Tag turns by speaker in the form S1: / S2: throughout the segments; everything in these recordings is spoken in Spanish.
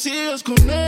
S1: sigues con él.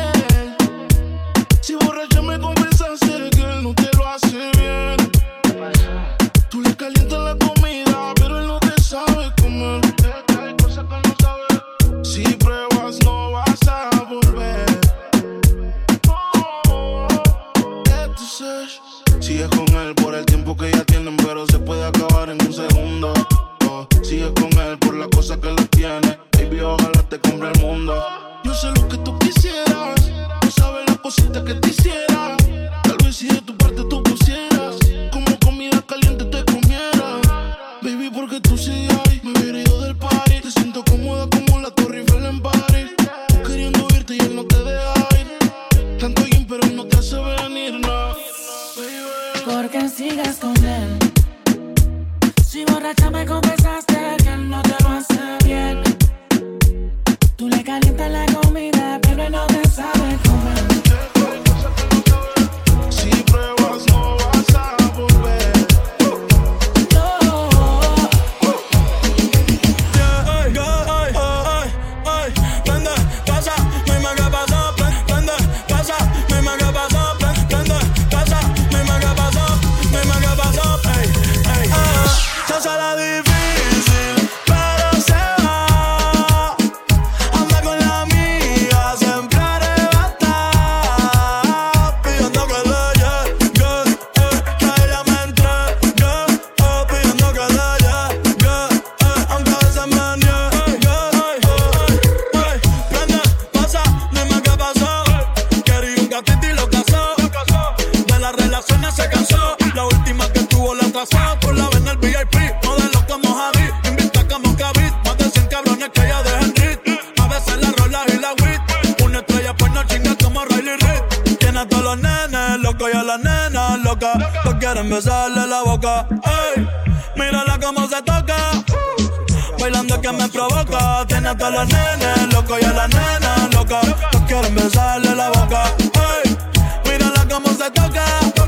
S1: Bailando que
S2: me provoca. Tiene
S3: hasta los nenes loco y a la nena loca. No quieren besarle la boca. Hey, mírala cómo se toca.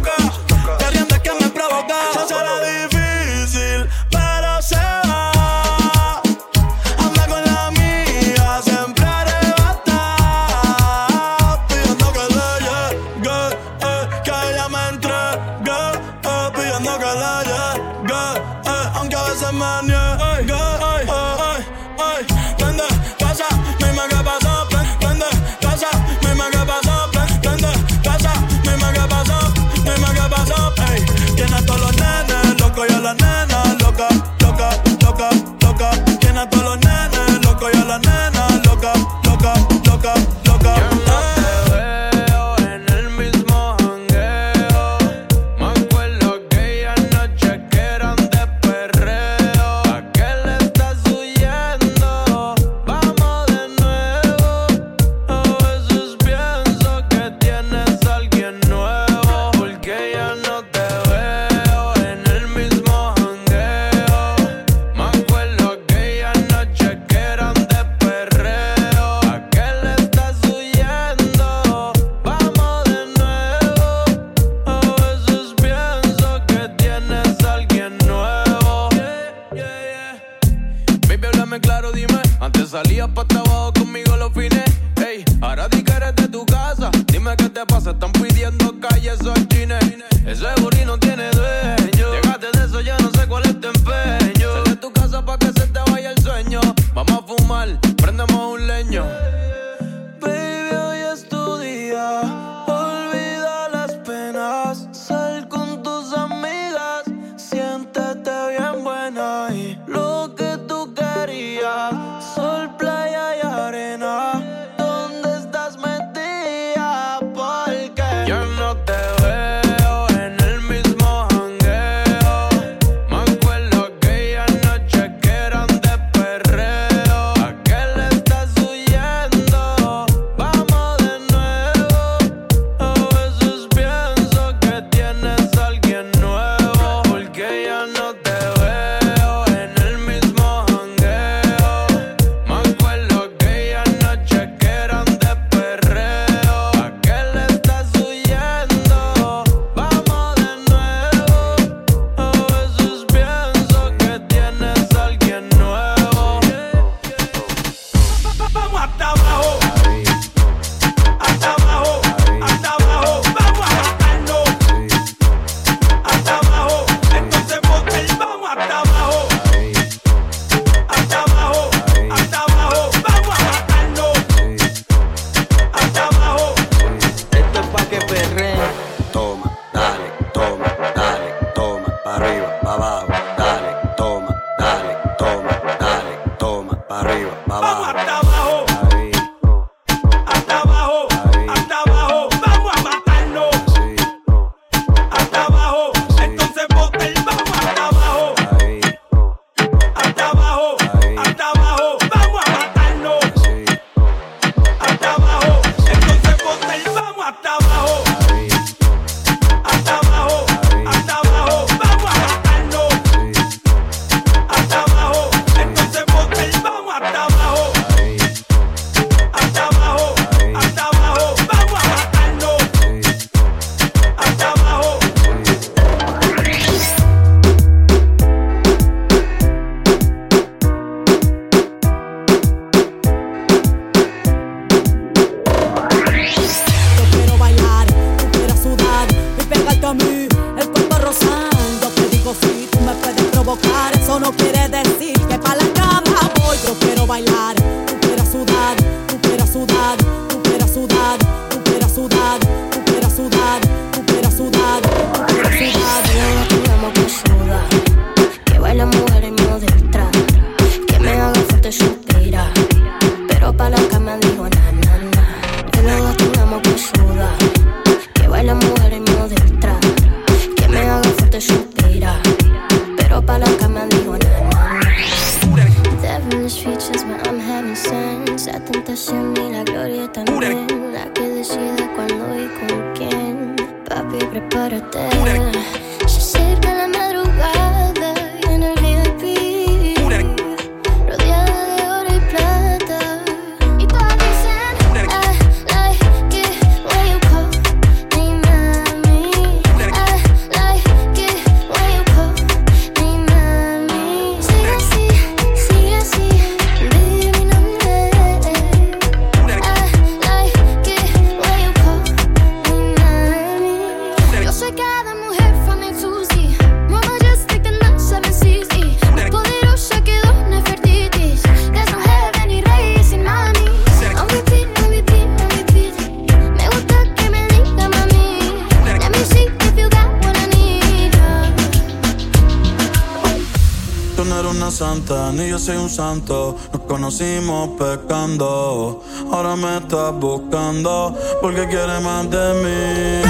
S3: santa, ni yo soy un santo. Nos conocimos pecando, ahora me estás buscando porque quieres más de mí.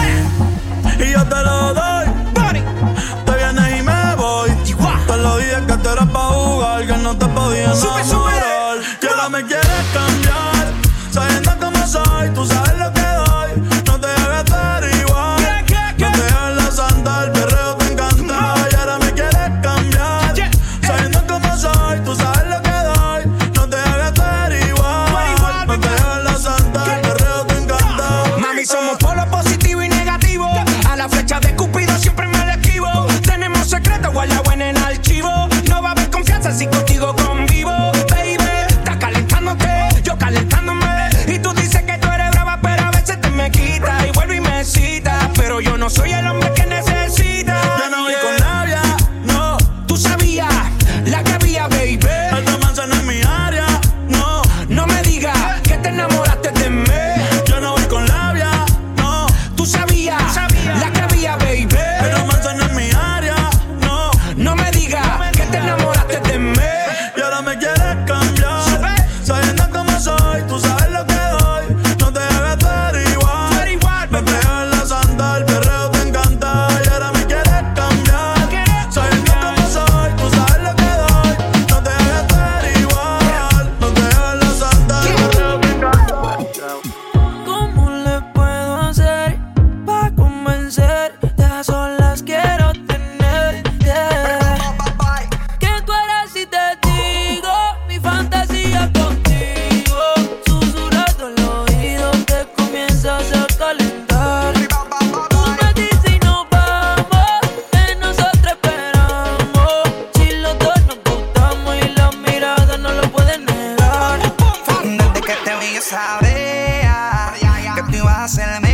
S3: Y yo te lo doy, te vienes y me voy. Te lo dije que te eras pa' jugar, que no te podía enamorar. Que ahora me quieres cambiar, sabiendo cómo soy, tú sabes sabía que tú ibas a hacerme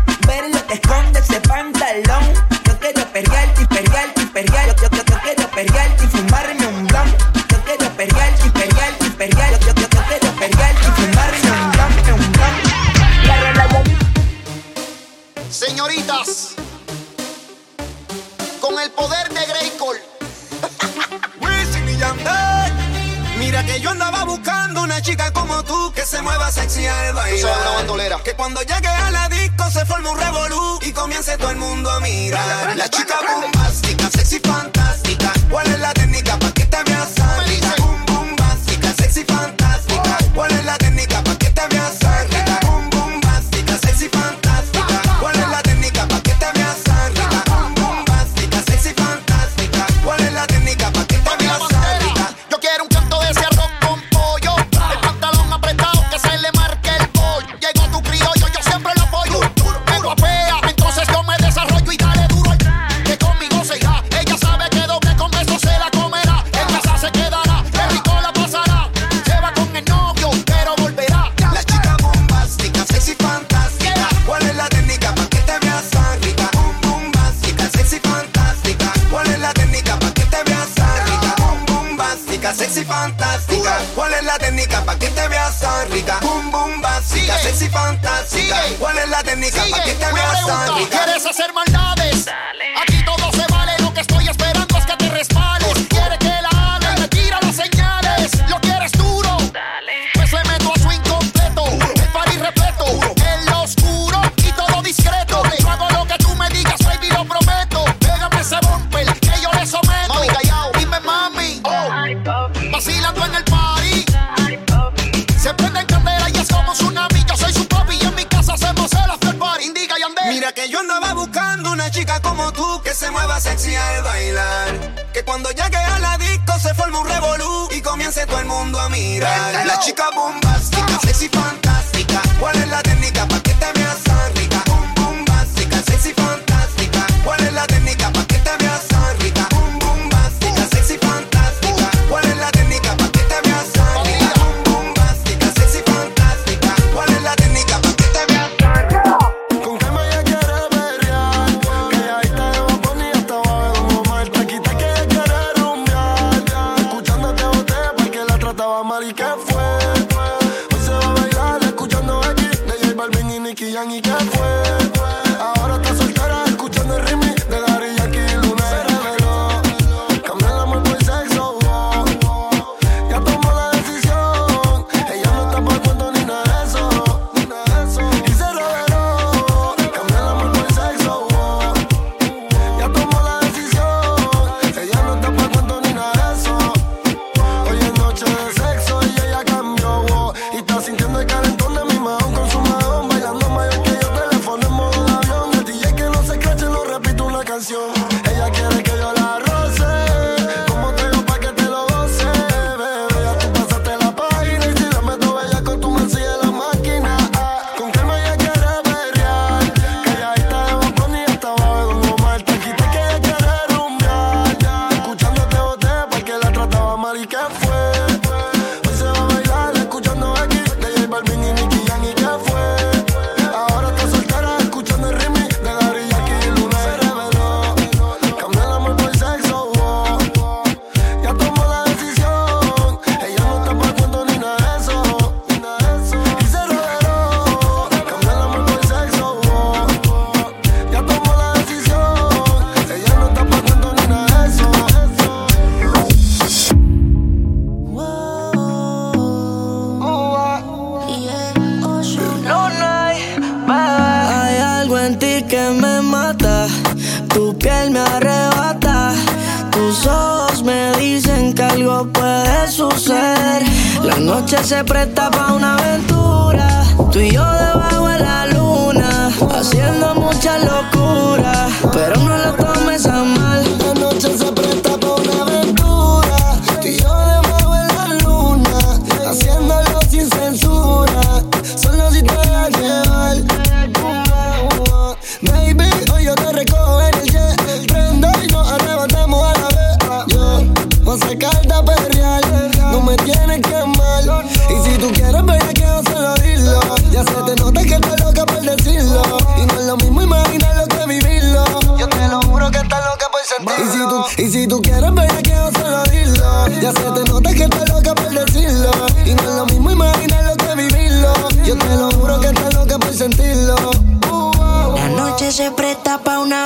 S3: Ver lo que esconde ese pantalón. Yo quiero pelearte y pelearte y. Yo, yo, yo, quiero pelearte y fumarme un blunt. Yo quiero pelearte y pelearte y pelearte. Yo, yo, yo quiero pelearte y fumarme un blunt, un blunt.
S4: Señoritas, con el poder de Greycore. Wisin y Yandel. Mira que yo andaba buscando una chica como tú que se mueva sexy al bailar. una bandolera. Que cuando llegue a la disco se forme un revolú y comience todo el mundo a mirar. La chica bombástica, sexy fantástica. ¿Cuál es la técnica para que te veas? Boom bombástica, sexy fantástica. mundo a mirar. La chica
S5: bomba noche se
S6: presta para una aventura. Tú y yo de
S5: pa' una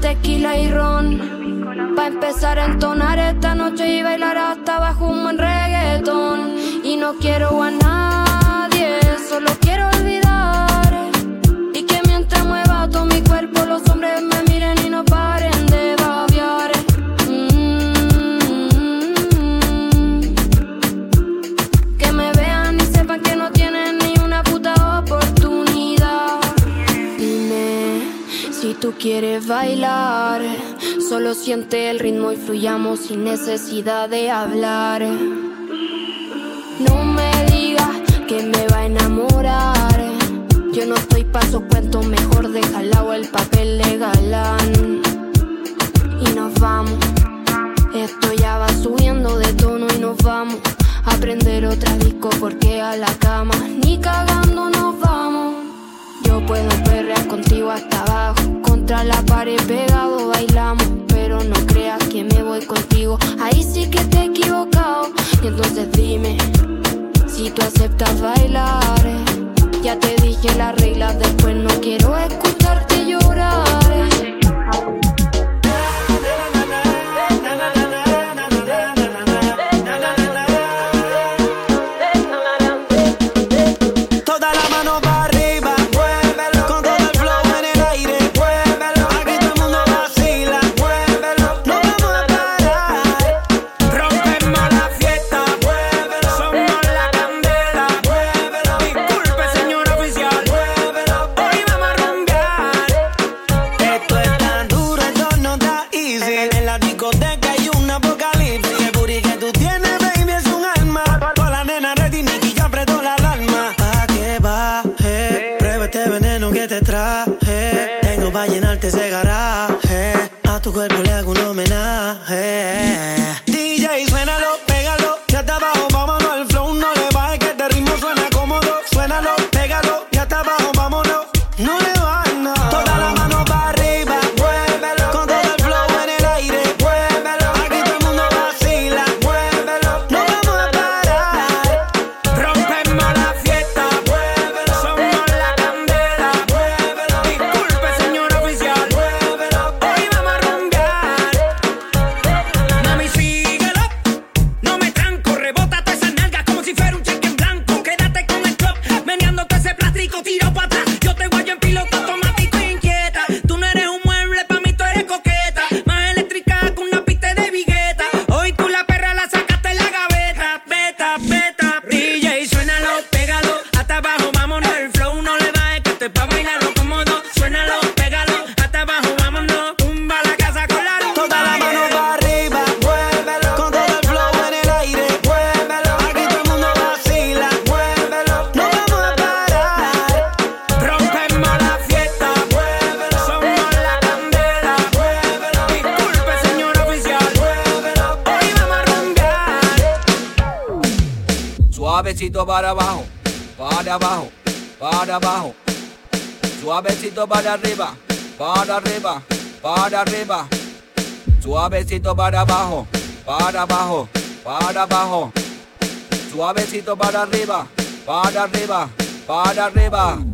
S7: tequila y ron. Pa' empezar a entonar esta noche y bailar hasta bajo un buen reggaetón. Y no quiero a nadie, solo quiero olvidar. Y que mientras mueva todo mi cuerpo, los hombres me
S8: tú quieres bailar. Solo siente el ritmo y fluyamos sin necesidad de hablar. No me digas que me va a enamorar. Yo no estoy paso cuento, mejor deja al lado el papel de galán. Y nos vamos. Esto ya va subiendo de tono y nos vamos a prender otra disco porque a la cama ni cagando nos vamos. Yo puedo perrear contigo hasta abajo, contra la pared pegado bailamos, pero no creas que me voy contigo. Ahí sí que te he equivocado. Y entonces dime si tú aceptas bailar.
S9: Suavecito para abajo, para abajo, para abajo. Suavecito para arriba, para arriba, para arriba. Suavecito para abajo, para abajo, para abajo. Suavecito para arriba, para arriba, para arriba.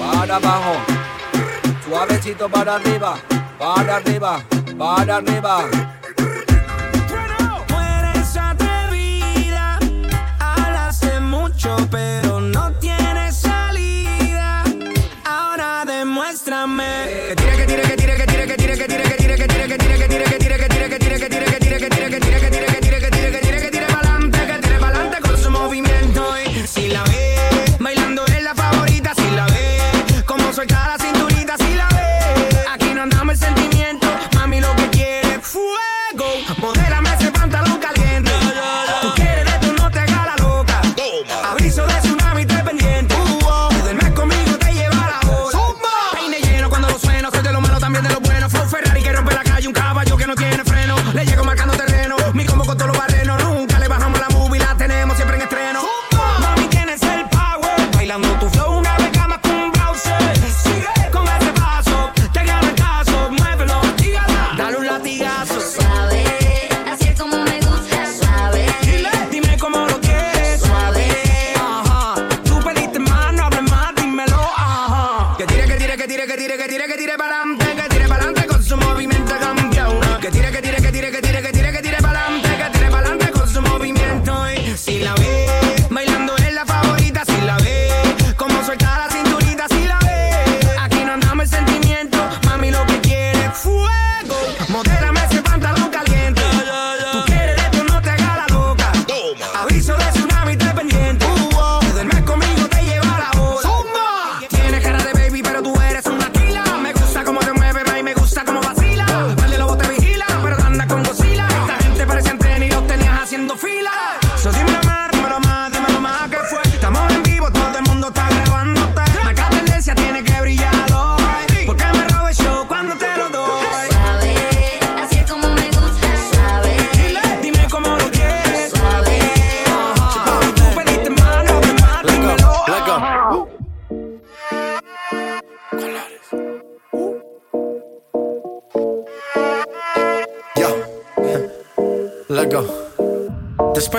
S9: para abajo. Suavecito para arriba, para arriba, para arriba.
S5: Tú eres atrevida, hablas de mucho, pero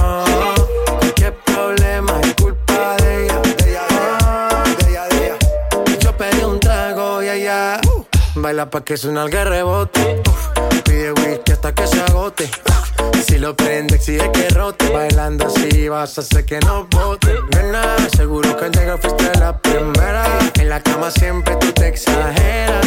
S10: Oh, qué problema es culpa de ella. Oh, Yo pedí un trago y ella baila pa' que suena el rebote. Uf, Pide whisky hasta que se agote. Si lo prende, exige que rote. Bailando así vas a hacer que no bote. Nena, seguro que al llegar fuiste la primera. En la cama siempre tú te exageras.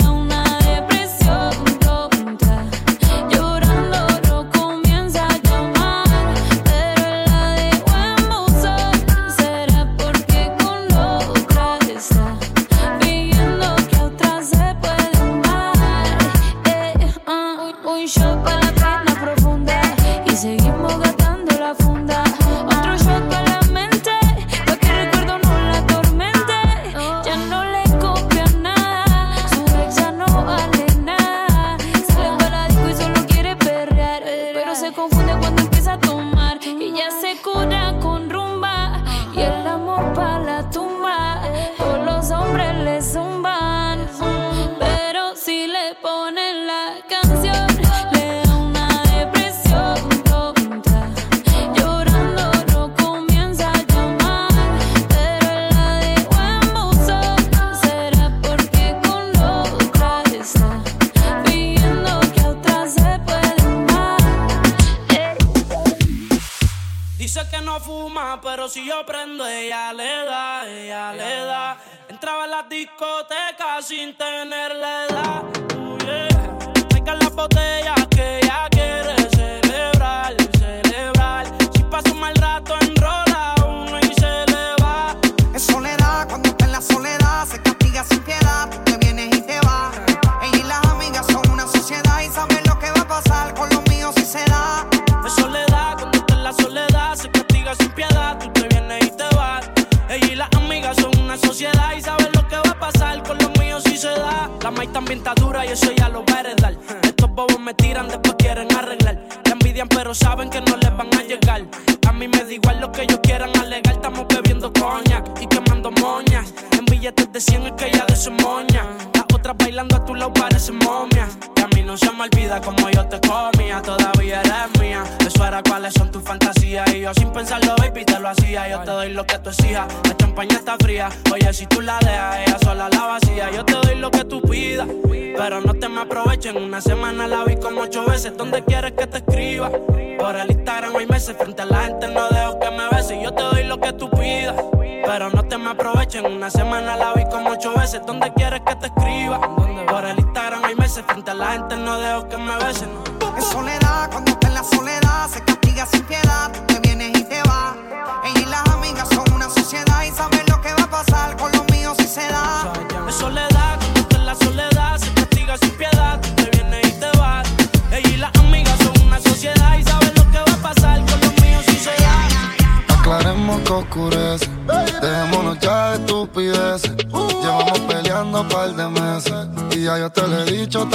S11: si
S12: yo prendo, ella le da, ella le da. Entraba en las discotecas sin tener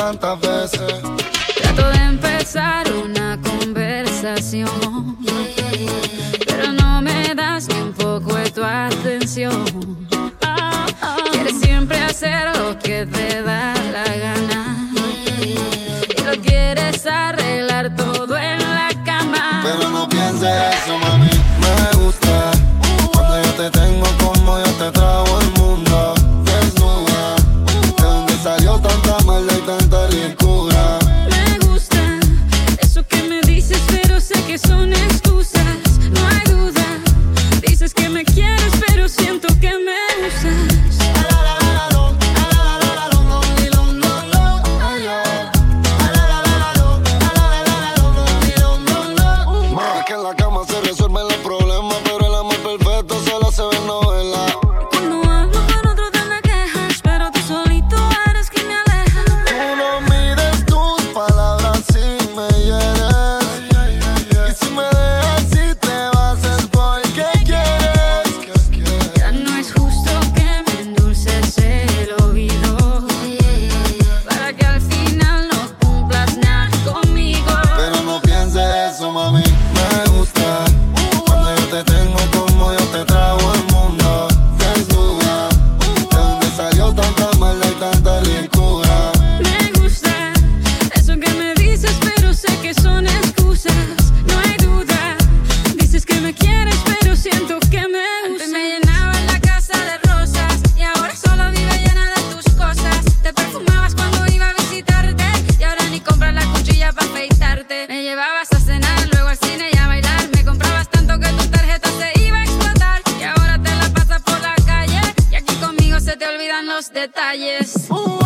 S11: tanta velha. detalles.